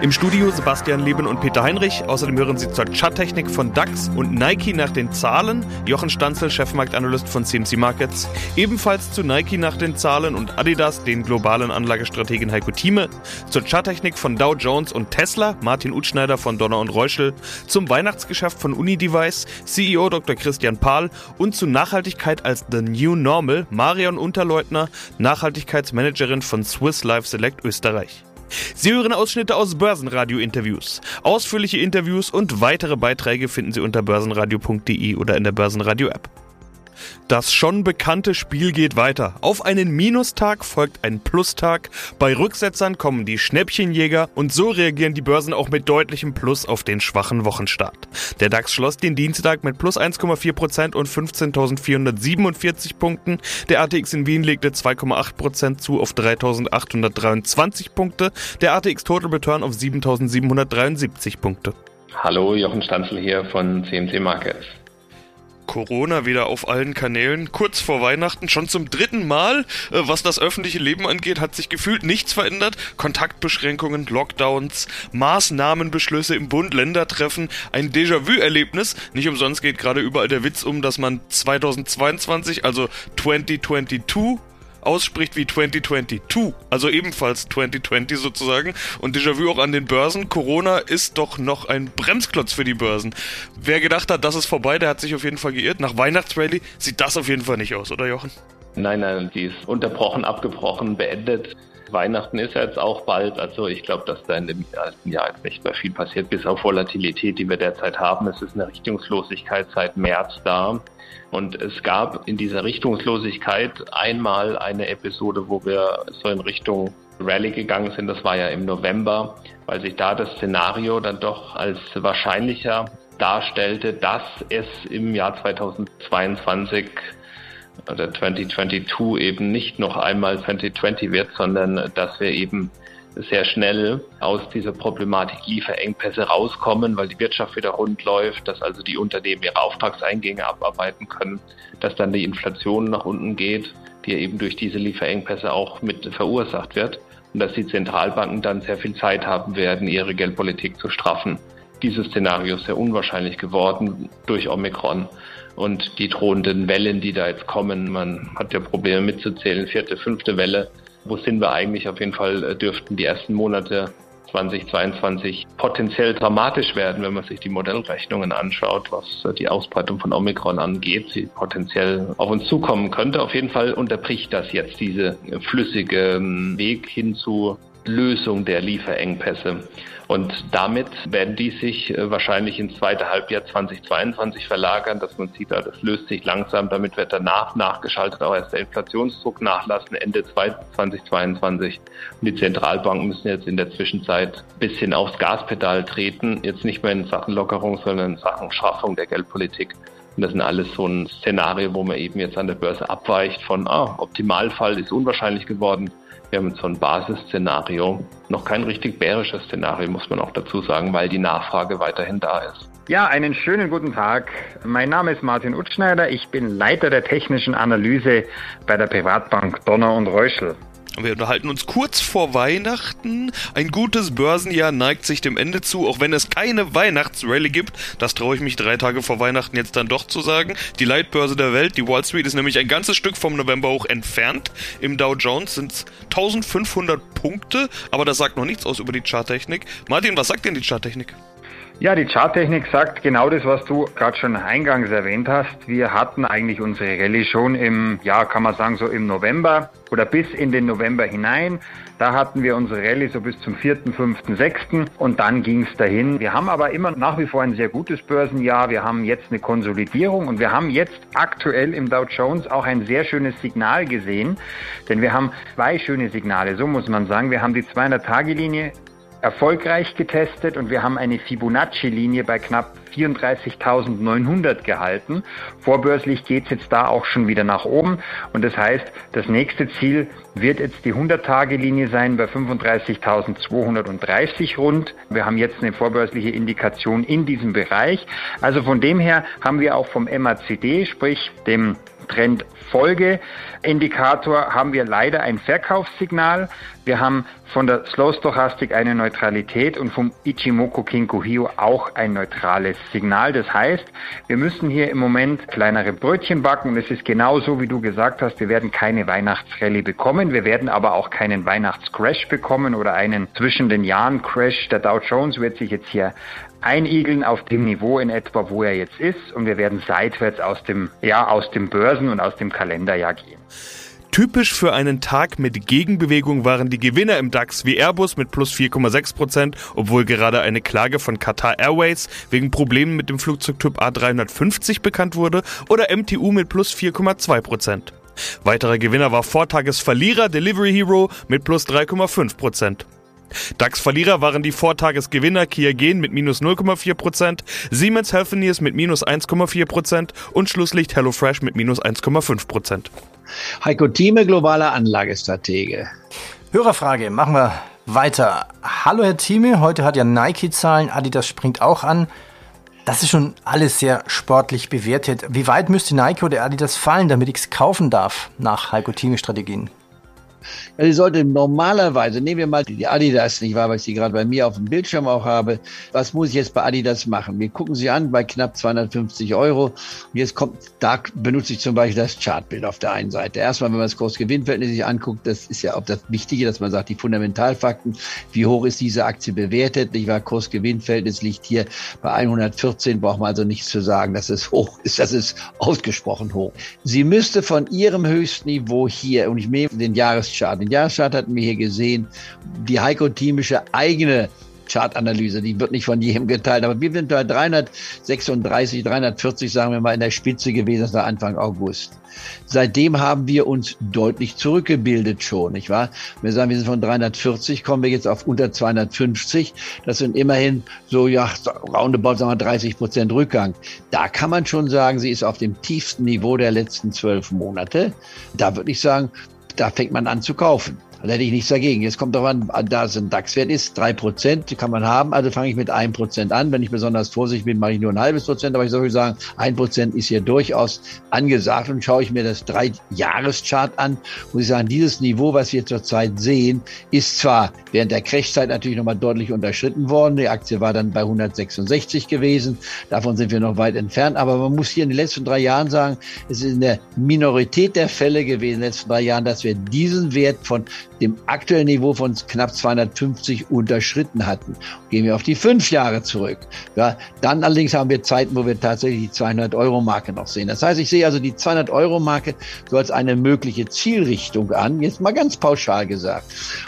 Im Studio Sebastian Leben und Peter Heinrich. Außerdem hören Sie zur Charttechnik von DAX und Nike nach den Zahlen. Jochen Stanzel, Chefmarktanalyst von CMC Markets. Ebenfalls zu Nike nach den Zahlen und Adidas, den globalen Anlagestrategen Heiko Thieme. Zur Charttechnik von Dow Jones und Tesla, Martin Utschneider von Donner und Reuschel. Zum Weihnachtsgeschäft von Unidevice, CEO Dr. Christian Pahl. Und zu Nachhaltigkeit als The New Normal, Marion Unterleutner, Nachhaltigkeitsmanagerin von Swiss Life Select Österreich. Sie hören Ausschnitte aus Börsenradio-Interviews. Ausführliche Interviews und weitere Beiträge finden Sie unter börsenradio.de oder in der Börsenradio-App. Das schon bekannte Spiel geht weiter. Auf einen Minustag folgt ein Plustag. Bei Rücksetzern kommen die Schnäppchenjäger und so reagieren die Börsen auch mit deutlichem Plus auf den schwachen Wochenstart. Der DAX schloss den Dienstag mit plus 1,4% und 15.447 Punkten. Der ATX in Wien legte 2,8% zu auf 3.823 Punkte. Der ATX Total Return auf 7.773 Punkte. Hallo, Jochen Stanzel hier von CMC Markets. Corona wieder auf allen Kanälen, kurz vor Weihnachten, schon zum dritten Mal. Äh, was das öffentliche Leben angeht, hat sich gefühlt nichts verändert. Kontaktbeschränkungen, Lockdowns, Maßnahmenbeschlüsse im Bund, Ländertreffen, ein Déjà-vu-Erlebnis. Nicht umsonst geht gerade überall der Witz um, dass man 2022, also 2022, ausspricht wie 2022, also ebenfalls 2020 sozusagen. Und Déjà-vu auch an den Börsen. Corona ist doch noch ein Bremsklotz für die Börsen. Wer gedacht hat, das ist vorbei, der hat sich auf jeden Fall geirrt. Nach Weihnachtsrally sieht das auf jeden Fall nicht aus, oder Jochen? Nein, nein, die ist unterbrochen, abgebrochen, beendet. Weihnachten ist jetzt auch bald. Also ich glaube, dass da in dem ersten Jahr nicht mehr viel passiert, bis auf Volatilität, die wir derzeit haben. Es ist eine Richtungslosigkeit seit März da. Und es gab in dieser Richtungslosigkeit einmal eine Episode, wo wir so in Richtung Rallye gegangen sind. Das war ja im November, weil sich da das Szenario dann doch als wahrscheinlicher darstellte, dass es im Jahr 2022 oder 2022 eben nicht noch einmal 2020 wird, sondern dass wir eben sehr schnell aus dieser Problematik Lieferengpässe rauskommen, weil die Wirtschaft wieder rund läuft, dass also die Unternehmen ihre Auftragseingänge abarbeiten können, dass dann die Inflation nach unten geht, die eben durch diese Lieferengpässe auch mit verursacht wird und dass die Zentralbanken dann sehr viel Zeit haben werden, ihre Geldpolitik zu straffen. Dieses Szenario ist sehr unwahrscheinlich geworden durch Omikron und die drohenden Wellen, die da jetzt kommen. Man hat ja Probleme mitzuzählen, vierte, fünfte Welle. Wo sind wir eigentlich? Auf jeden Fall äh, dürften die ersten Monate 2022 potenziell dramatisch werden, wenn man sich die Modellrechnungen anschaut, was äh, die Ausbreitung von Omikron angeht, sie potenziell auf uns zukommen könnte. Auf jeden Fall unterbricht das jetzt diese flüssige ähm, Weg hin zu Lösung der Lieferengpässe. Und damit werden die sich äh, wahrscheinlich ins zweite Halbjahr 2022 verlagern, dass man sieht, das löst sich langsam. Damit wird danach nachgeschaltet auch erst der Inflationsdruck nachlassen Ende 2022. Und die Zentralbanken müssen jetzt in der Zwischenzeit ein bisschen aufs Gaspedal treten. Jetzt nicht mehr in Sachen Lockerung, sondern in Sachen Schaffung der Geldpolitik. Und das sind alles so ein Szenario, wo man eben jetzt an der Börse abweicht von, ah, Optimalfall ist unwahrscheinlich geworden wir haben so ein Basisszenario, noch kein richtig bärisches Szenario, muss man auch dazu sagen, weil die Nachfrage weiterhin da ist. Ja, einen schönen guten Tag. Mein Name ist Martin Utschneider. Ich bin Leiter der technischen Analyse bei der Privatbank Donner und Reuschel. Wir unterhalten uns kurz vor Weihnachten. Ein gutes Börsenjahr neigt sich dem Ende zu, auch wenn es keine Weihnachtsrallye gibt. Das traue ich mich drei Tage vor Weihnachten jetzt dann doch zu sagen. Die Leitbörse der Welt, die Wall Street, ist nämlich ein ganzes Stück vom November hoch entfernt. Im Dow Jones sind es 1500 Punkte, aber das sagt noch nichts aus über die Charttechnik. Martin, was sagt denn die Charttechnik? Ja, die Charttechnik sagt genau das, was du gerade schon eingangs erwähnt hast. Wir hatten eigentlich unsere Rallye schon im, ja, kann man sagen, so im November oder bis in den November hinein. Da hatten wir unsere Rallye so bis zum 4., 5., 6. und dann ging es dahin. Wir haben aber immer nach wie vor ein sehr gutes Börsenjahr. Wir haben jetzt eine Konsolidierung und wir haben jetzt aktuell im Dow Jones auch ein sehr schönes Signal gesehen, denn wir haben zwei schöne Signale, so muss man sagen. Wir haben die 200-Tage-Linie erfolgreich getestet und wir haben eine Fibonacci-Linie bei knapp 34.900 gehalten. Vorbörslich geht es jetzt da auch schon wieder nach oben und das heißt, das nächste Ziel wird jetzt die 100-Tage-Linie sein bei 35.230 rund. Wir haben jetzt eine vorbörsliche Indikation in diesem Bereich. Also von dem her haben wir auch vom MACD, sprich dem Trendfolgeindikator haben wir leider ein Verkaufssignal. Wir haben von der Slow Stochastik eine Neutralität und vom Ichimoku Kinko Hio auch ein neutrales Signal. Das heißt, wir müssen hier im Moment kleinere Brötchen backen und es ist genau so, wie du gesagt hast, wir werden keine Weihnachtsrallye bekommen, wir werden aber auch keinen Weihnachtscrash bekommen oder einen zwischen den Jahren Crash. Der Dow Jones wird sich jetzt hier einigeln auf dem Niveau in etwa, wo er jetzt ist und wir werden seitwärts aus dem, ja, aus dem Börsen- und aus dem Kalenderjahr gehen. Typisch für einen Tag mit Gegenbewegung waren die Gewinner im DAX wie Airbus mit plus 4,6%, obwohl gerade eine Klage von Qatar Airways wegen Problemen mit dem Flugzeugtyp A350 bekannt wurde, oder MTU mit plus 4,2%. Weiterer Gewinner war Vortagesverlierer Delivery Hero mit plus 3,5%. DAX-Verlierer waren die Vortagesgewinner Kia Gen mit minus 0,4%, Siemens Healthineers mit minus 1,4% und Schlusslicht HelloFresh mit minus 1,5%. Heiko Thieme, globaler Anlagestratege. Hörerfrage, machen wir weiter. Hallo Herr Thieme, heute hat ja Nike Zahlen, Adidas springt auch an. Das ist schon alles sehr sportlich bewertet. Wie weit müsste Nike oder Adidas fallen, damit ich es kaufen darf nach Heiko Thieme Strategien? Ja, die sollte normalerweise, nehmen wir mal die Adidas, nicht wahr, weil ich sie gerade bei mir auf dem Bildschirm auch habe. Was muss ich jetzt bei Adidas machen? Wir gucken sie an bei knapp 250 Euro. Und jetzt kommt, da benutze ich zum Beispiel das Chartbild auf der einen Seite. Erstmal, wenn man das Kurs-Gewinn-Verhältnis sich anguckt, das ist ja auch das Wichtige, dass man sagt, die Fundamentalfakten, wie hoch ist diese Aktie bewertet, nicht wahr? Kurs-Gewinn-Verhältnis liegt hier bei 114, braucht man also nichts zu sagen, dass es hoch ist, das ist ausgesprochen hoch. Sie müsste von ihrem Höchstniveau hier, und ich nehme den Jahres Jahreschart. Den Jahreschart hatten wir hier gesehen. Die Heiko-Thiemische eigene Chartanalyse, die wird nicht von jedem geteilt, aber wir sind bei 336, 340, sagen wir mal, in der Spitze gewesen, das war Anfang August. Seitdem haben wir uns deutlich zurückgebildet schon, nicht wahr? Wir sagen, wir sind von 340, kommen wir jetzt auf unter 250. Das sind immerhin so, ja, roundabout, sagen wir 30 Prozent Rückgang. Da kann man schon sagen, sie ist auf dem tiefsten Niveau der letzten zwölf Monate. Da würde ich sagen, da fängt man an zu kaufen. Da hätte ich nichts dagegen. Jetzt kommt doch an, da es ein DAX-Wert ist, drei Prozent kann man haben. Also fange ich mit einem Prozent an. Wenn ich besonders vorsichtig bin, mache ich nur ein halbes Prozent. Aber ich soll sagen, ein Prozent ist hier durchaus angesagt. Und schaue ich mir das drei Jahreschart an, muss ich sagen, dieses Niveau, was wir zurzeit sehen, ist zwar während der Crashzeit natürlich nochmal deutlich unterschritten worden. Die Aktie war dann bei 166 gewesen. Davon sind wir noch weit entfernt. Aber man muss hier in den letzten drei Jahren sagen, es ist in der Minorität der Fälle gewesen in den letzten drei Jahren, dass wir diesen Wert von dem aktuellen Niveau von knapp 250 unterschritten hatten. Gehen wir auf die fünf Jahre zurück. Ja, dann allerdings haben wir Zeiten, wo wir tatsächlich die 200 Euro Marke noch sehen. Das heißt, ich sehe also die 200 Euro Marke so als eine mögliche Zielrichtung an. Jetzt mal ganz pauschal gesagt.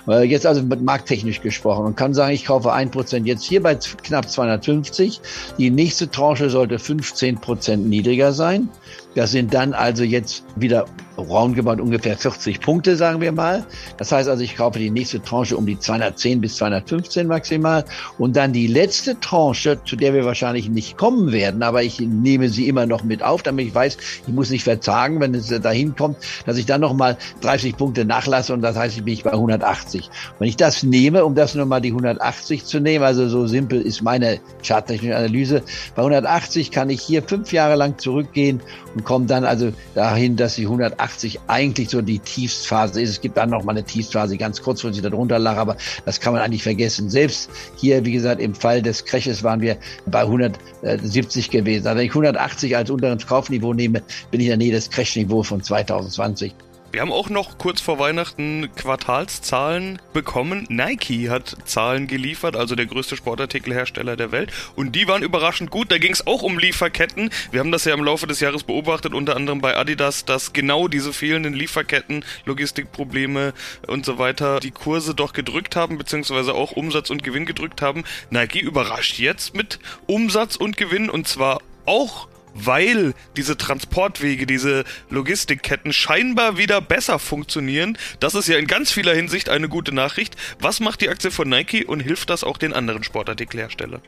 Äh, jetzt also markttechnisch gesprochen und kann sagen, ich kaufe ein Prozent jetzt hier bei knapp 250. Die nächste Tranche sollte 15 Prozent niedriger sein. Das sind dann also jetzt wieder roundabout ungefähr 40 Punkte, sagen wir mal. Das heißt also, ich kaufe die nächste Tranche um die 210 bis 215 maximal. Und dann die letzte Tranche, zu der wir wahrscheinlich nicht kommen werden, aber ich nehme sie immer noch mit auf, damit ich weiß, ich muss nicht verzagen, wenn es dahin kommt, dass ich dann nochmal 30 Punkte nachlasse und das heißt, ich bin bei 180. Wenn ich das nehme, um das nochmal die 180 zu nehmen, also so simpel ist meine charttechnische Analyse, bei 180 kann ich hier fünf Jahre lang zurückgehen und komme dann also dahin, dass die 180 eigentlich so die Tiefstphase ist. Es gibt dann noch mal eine Tiefstphase, ganz kurzfristig darunter lag, aber das kann man eigentlich vergessen. Selbst hier, wie gesagt, im Fall des Crashes waren wir bei 170 gewesen. Also wenn ich 180 als unteres Kaufniveau nehme, bin ich in der Nähe des Crash-Niveaus von 2020. Wir haben auch noch kurz vor Weihnachten Quartalszahlen bekommen. Nike hat Zahlen geliefert, also der größte Sportartikelhersteller der Welt. Und die waren überraschend gut. Da ging es auch um Lieferketten. Wir haben das ja im Laufe des Jahres beobachtet, unter anderem bei Adidas, dass genau diese fehlenden Lieferketten, Logistikprobleme und so weiter die Kurse doch gedrückt haben, beziehungsweise auch Umsatz und Gewinn gedrückt haben. Nike überrascht jetzt mit Umsatz und Gewinn und zwar auch weil diese Transportwege, diese Logistikketten scheinbar wieder besser funktionieren. Das ist ja in ganz vieler Hinsicht eine gute Nachricht. Was macht die Aktie von Nike und hilft das auch den anderen Sportartikelherstellern?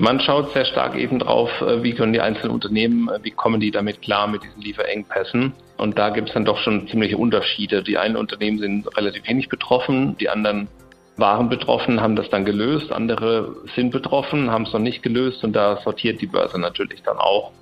Man schaut sehr stark eben drauf, äh, wie können die einzelnen Unternehmen, äh, wie kommen die damit klar mit diesen Lieferengpässen. Und da gibt es dann doch schon ziemliche Unterschiede. Die einen Unternehmen sind relativ wenig betroffen, die anderen waren betroffen, haben das dann gelöst, andere sind betroffen, haben es noch nicht gelöst und da sortiert die Börse natürlich dann auch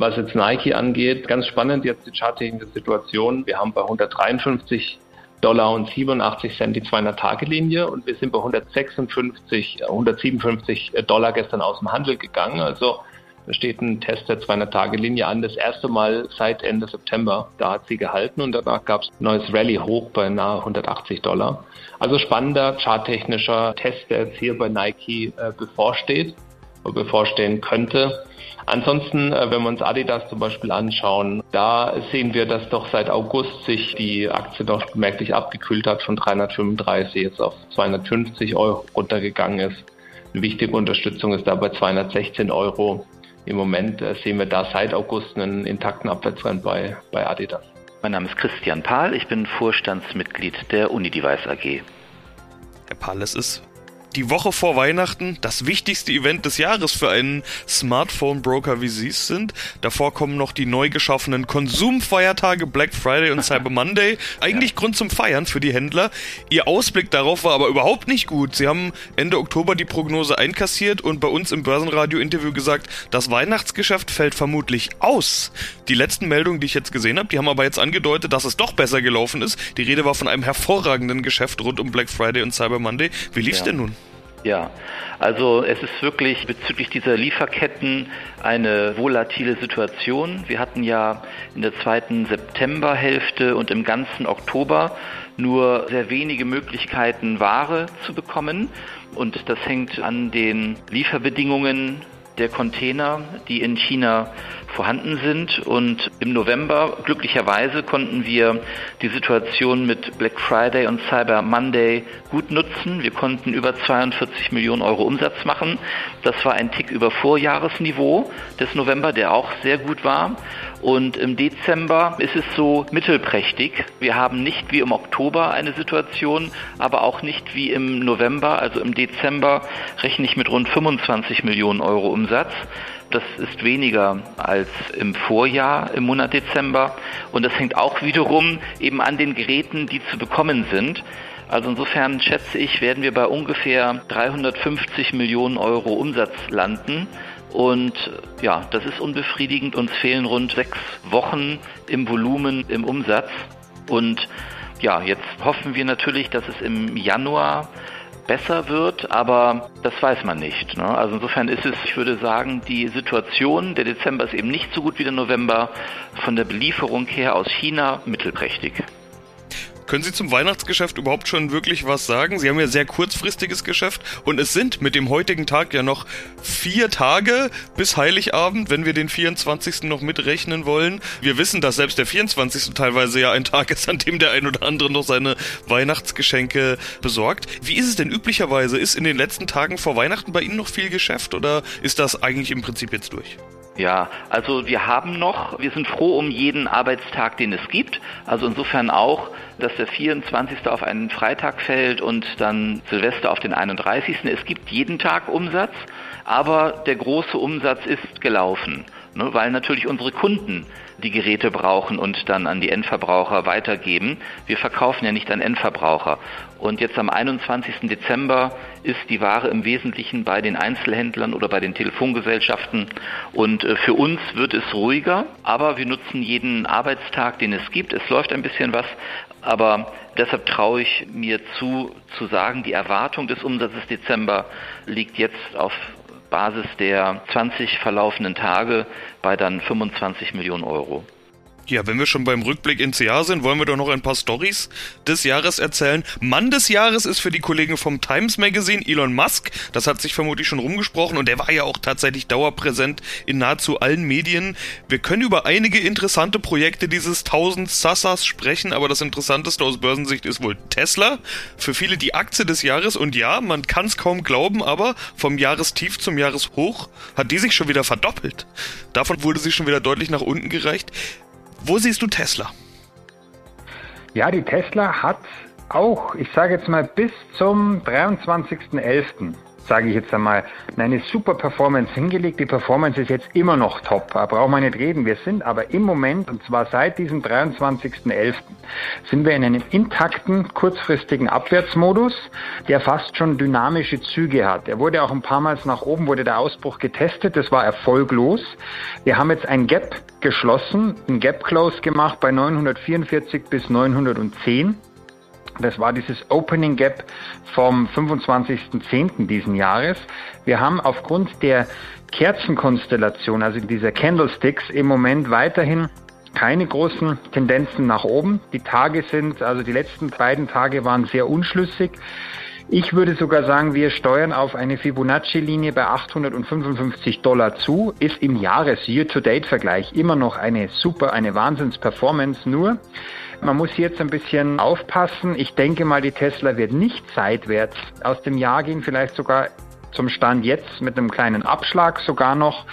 Was jetzt Nike angeht, ganz spannend jetzt die charttechnische Situation. Wir haben bei 153 Dollar und 87 Cent die 200-Tage-Linie und wir sind bei 156, 157 Dollar gestern aus dem Handel gegangen. Also da steht ein Test der 200-Tage-Linie an, das erste Mal seit Ende September. Da hat sie gehalten und danach gab es ein neues Rally hoch bei nahe 180 Dollar. Also spannender charttechnischer Test, der jetzt hier bei Nike äh, bevorsteht oder bevorstehen könnte. Ansonsten, äh, wenn wir uns Adidas zum Beispiel anschauen, da sehen wir, dass doch seit August sich die Aktie doch merklich abgekühlt hat, von 335 jetzt auf 250 Euro runtergegangen ist. Eine wichtige Unterstützung ist da bei 216 Euro. Im Moment äh, sehen wir da seit August einen intakten Abwärtstrend bei, bei Adidas. Mein Name ist Christian Pahl, ich bin Vorstandsmitglied der Unidevice AG. Herr Pahl, es ist die Woche vor Weihnachten das wichtigste Event des Jahres für einen Smartphone-Broker, wie Sie es sind. Davor kommen noch die neu geschaffenen Konsumfeiertage Black Friday und Cyber Monday. Eigentlich ja. Grund zum Feiern für die Händler. Ihr Ausblick darauf war aber überhaupt nicht gut. Sie haben Ende Oktober die Prognose einkassiert und bei uns im Börsenradio-Interview gesagt, das Weihnachtsgeschäft fällt vermutlich aus. Die letzten Meldungen, die ich jetzt gesehen habe, die haben aber jetzt angedeutet, dass es doch besser gelaufen ist. Die Rede war von einem hervorragenden Geschäft rund um Black Friday und Cyber Monday. Wie lief's ja. denn nun? Ja, also es ist wirklich bezüglich dieser Lieferketten eine volatile Situation. Wir hatten ja in der zweiten Septemberhälfte und im ganzen Oktober nur sehr wenige Möglichkeiten, Ware zu bekommen. Und das hängt an den Lieferbedingungen der Container, die in China vorhanden sind. Und im November, glücklicherweise, konnten wir die Situation mit Black Friday und Cyber Monday gut nutzen. Wir konnten über 42 Millionen Euro Umsatz machen. Das war ein Tick über Vorjahresniveau des November, der auch sehr gut war. Und im Dezember ist es so mittelprächtig. Wir haben nicht wie im Oktober eine Situation, aber auch nicht wie im November. Also im Dezember rechne ich mit rund 25 Millionen Euro Umsatz. Das ist weniger als im Vorjahr im Monat Dezember. Und das hängt auch wiederum eben an den Geräten, die zu bekommen sind. Also insofern schätze ich, werden wir bei ungefähr 350 Millionen Euro Umsatz landen. Und ja, das ist unbefriedigend. Uns fehlen rund sechs Wochen im Volumen, im Umsatz. Und ja, jetzt hoffen wir natürlich, dass es im Januar besser wird, aber das weiß man nicht. Ne? Also insofern ist es, ich würde sagen, die Situation, der Dezember ist eben nicht so gut wie der November, von der Belieferung her aus China mittelprächtig. Können Sie zum Weihnachtsgeschäft überhaupt schon wirklich was sagen? Sie haben ja sehr kurzfristiges Geschäft und es sind mit dem heutigen Tag ja noch vier Tage bis Heiligabend, wenn wir den 24. noch mitrechnen wollen. Wir wissen, dass selbst der 24. teilweise ja ein Tag ist, an dem der ein oder andere noch seine Weihnachtsgeschenke besorgt. Wie ist es denn üblicherweise? Ist in den letzten Tagen vor Weihnachten bei Ihnen noch viel Geschäft oder ist das eigentlich im Prinzip jetzt durch? Ja, also wir haben noch, wir sind froh um jeden Arbeitstag, den es gibt. Also insofern auch, dass der 24. auf einen Freitag fällt und dann Silvester auf den 31. Es gibt jeden Tag Umsatz, aber der große Umsatz ist gelaufen, ne, weil natürlich unsere Kunden die Geräte brauchen und dann an die Endverbraucher weitergeben. Wir verkaufen ja nicht an Endverbraucher. Und jetzt am 21. Dezember ist die Ware im Wesentlichen bei den Einzelhändlern oder bei den Telefongesellschaften. Und äh, für uns wird es ruhiger, aber wir nutzen jeden Arbeitstag, den es gibt. Es läuft ein bisschen was, aber deshalb traue ich mir zu, zu sagen, die Erwartung des Umsatzes Dezember liegt jetzt auf Basis der 20 verlaufenden Tage bei dann 25 Millionen Euro. Ja, wenn wir schon beim Rückblick ins Jahr sind, wollen wir doch noch ein paar Stories des Jahres erzählen. Mann des Jahres ist für die Kollegen vom Times Magazine Elon Musk. Das hat sich vermutlich schon rumgesprochen und der war ja auch tatsächlich dauerpräsent in nahezu allen Medien. Wir können über einige interessante Projekte dieses 1000 Sassas sprechen, aber das Interessanteste aus Börsensicht ist wohl Tesla. Für viele die Aktie des Jahres und ja, man kann es kaum glauben, aber vom Jahrestief zum Jahreshoch hat die sich schon wieder verdoppelt. Davon wurde sie schon wieder deutlich nach unten gereicht. Wo siehst du Tesla? Ja, die Tesla hat auch, ich sage jetzt mal bis zum 23.11. sage ich jetzt einmal, eine super Performance hingelegt. Die Performance ist jetzt immer noch top, brauchen wir nicht reden. Wir sind aber im Moment, und zwar seit diesem 23.11., sind wir in einem intakten, kurzfristigen Abwärtsmodus, der fast schon dynamische Züge hat. Er wurde auch ein paar Mal nach oben, wurde der Ausbruch getestet, das war erfolglos. Wir haben jetzt ein Gap geschlossen, ein Gap Close gemacht bei 944 bis 910. Das war dieses Opening Gap vom 25.10. diesen Jahres. Wir haben aufgrund der Kerzenkonstellation, also dieser Candlesticks, im Moment weiterhin keine großen Tendenzen nach oben. Die Tage sind, also die letzten beiden Tage waren sehr unschlüssig. Ich würde sogar sagen, wir steuern auf eine Fibonacci-Linie bei 855 Dollar zu, ist im Jahres-Year-to-Date-Vergleich immer noch eine super, eine Wahnsinns-Performance. Nur, man muss jetzt ein bisschen aufpassen. Ich denke mal, die Tesla wird nicht seitwärts aus dem Jahr gehen, vielleicht sogar zum Stand jetzt mit einem kleinen Abschlag sogar noch.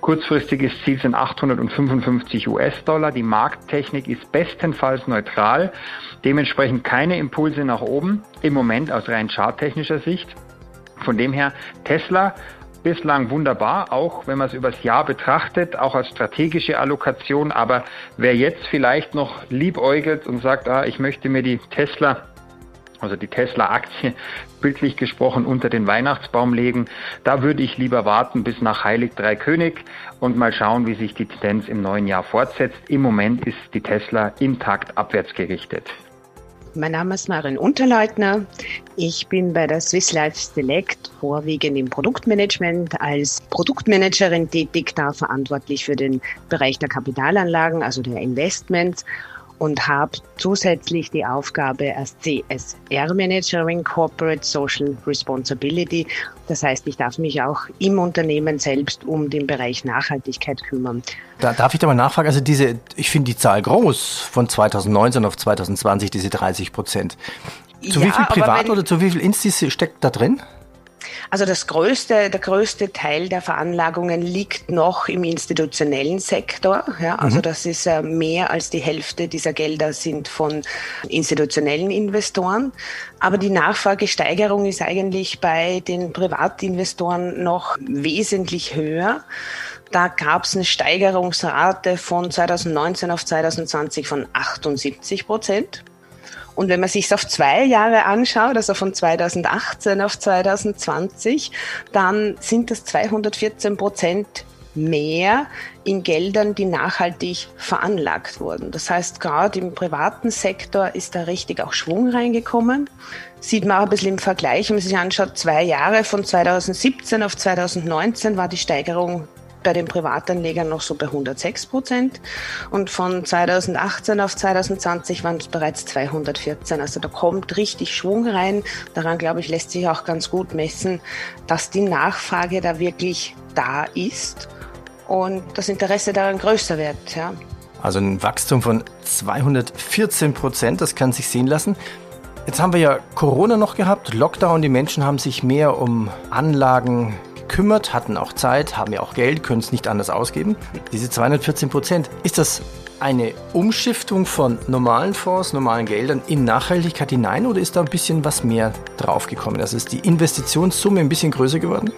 Kurzfristiges Ziel sind 855 US-Dollar. Die Markttechnik ist bestenfalls neutral. Dementsprechend keine Impulse nach oben im Moment aus rein charttechnischer Sicht. Von dem her Tesla bislang wunderbar, auch wenn man es übers Jahr betrachtet, auch als strategische Allokation. Aber wer jetzt vielleicht noch liebäugelt und sagt, ah, ich möchte mir die Tesla also die Tesla-Aktie, bildlich gesprochen, unter den Weihnachtsbaum legen. Da würde ich lieber warten bis nach Heilig Drei König und mal schauen, wie sich die Tendenz im neuen Jahr fortsetzt. Im Moment ist die Tesla intakt abwärts gerichtet. Mein Name ist Marin Unterleutner. Ich bin bei der Swiss Life Select vorwiegend im Produktmanagement als Produktmanagerin tätig, da verantwortlich für den Bereich der Kapitalanlagen, also der Investments und habe zusätzlich die Aufgabe als CSR-Managerin Corporate Social Responsibility. Das heißt, ich darf mich auch im Unternehmen selbst um den Bereich Nachhaltigkeit kümmern. Da darf ich da mal nachfragen, also diese, ich finde die Zahl groß von 2019 auf 2020, diese 30 Prozent. Zu ja, wie viel Privat oder zu wie viel Instis steckt da drin? Also das größte, der größte Teil der Veranlagungen liegt noch im institutionellen Sektor. Ja, also mhm. das ist äh, mehr als die Hälfte dieser Gelder sind von institutionellen Investoren. Aber die Nachfragesteigerung ist eigentlich bei den Privatinvestoren noch wesentlich höher. Da gab es eine Steigerungsrate von 2019 auf 2020 von 78 Prozent. Und wenn man sich auf zwei Jahre anschaut, also von 2018 auf 2020, dann sind das 214 Prozent mehr in Geldern, die nachhaltig veranlagt wurden. Das heißt, gerade im privaten Sektor ist da richtig auch Schwung reingekommen. Sieht man auch ein bisschen im Vergleich, wenn man sich anschaut, zwei Jahre von 2017 auf 2019 war die Steigerung bei den Privatanlegern noch so bei 106 Prozent und von 2018 auf 2020 waren es bereits 214. Also da kommt richtig Schwung rein. Daran, glaube ich, lässt sich auch ganz gut messen, dass die Nachfrage da wirklich da ist und das Interesse daran größer wird. Ja. Also ein Wachstum von 214 Prozent, das kann sich sehen lassen. Jetzt haben wir ja Corona noch gehabt, Lockdown, die Menschen haben sich mehr um Anlagen gekümmert, hatten auch Zeit, haben ja auch Geld, können es nicht anders ausgeben. Diese 214 Prozent, ist das eine Umschiftung von normalen Fonds, normalen Geldern in Nachhaltigkeit hinein oder ist da ein bisschen was mehr draufgekommen? Also ist die Investitionssumme ein bisschen größer geworden?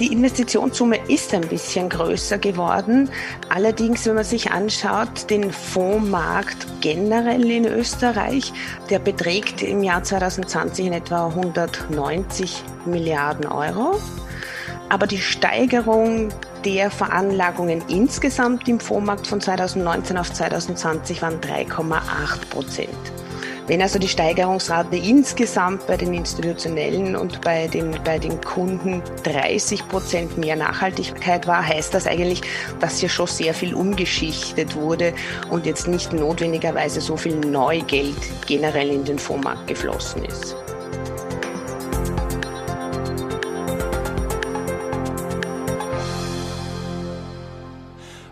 Die Investitionssumme ist ein bisschen größer geworden. Allerdings, wenn man sich anschaut, den Fondsmarkt generell in Österreich, der beträgt im Jahr 2020 in etwa 190 Milliarden Euro aber die Steigerung der Veranlagungen insgesamt im Fondsmarkt von 2019 auf 2020 waren 3,8 Prozent. Wenn also die Steigerungsrate insgesamt bei den Institutionellen und bei den, bei den Kunden 30 Prozent mehr Nachhaltigkeit war, heißt das eigentlich, dass hier schon sehr viel umgeschichtet wurde und jetzt nicht notwendigerweise so viel Neugeld generell in den Fondsmarkt geflossen ist.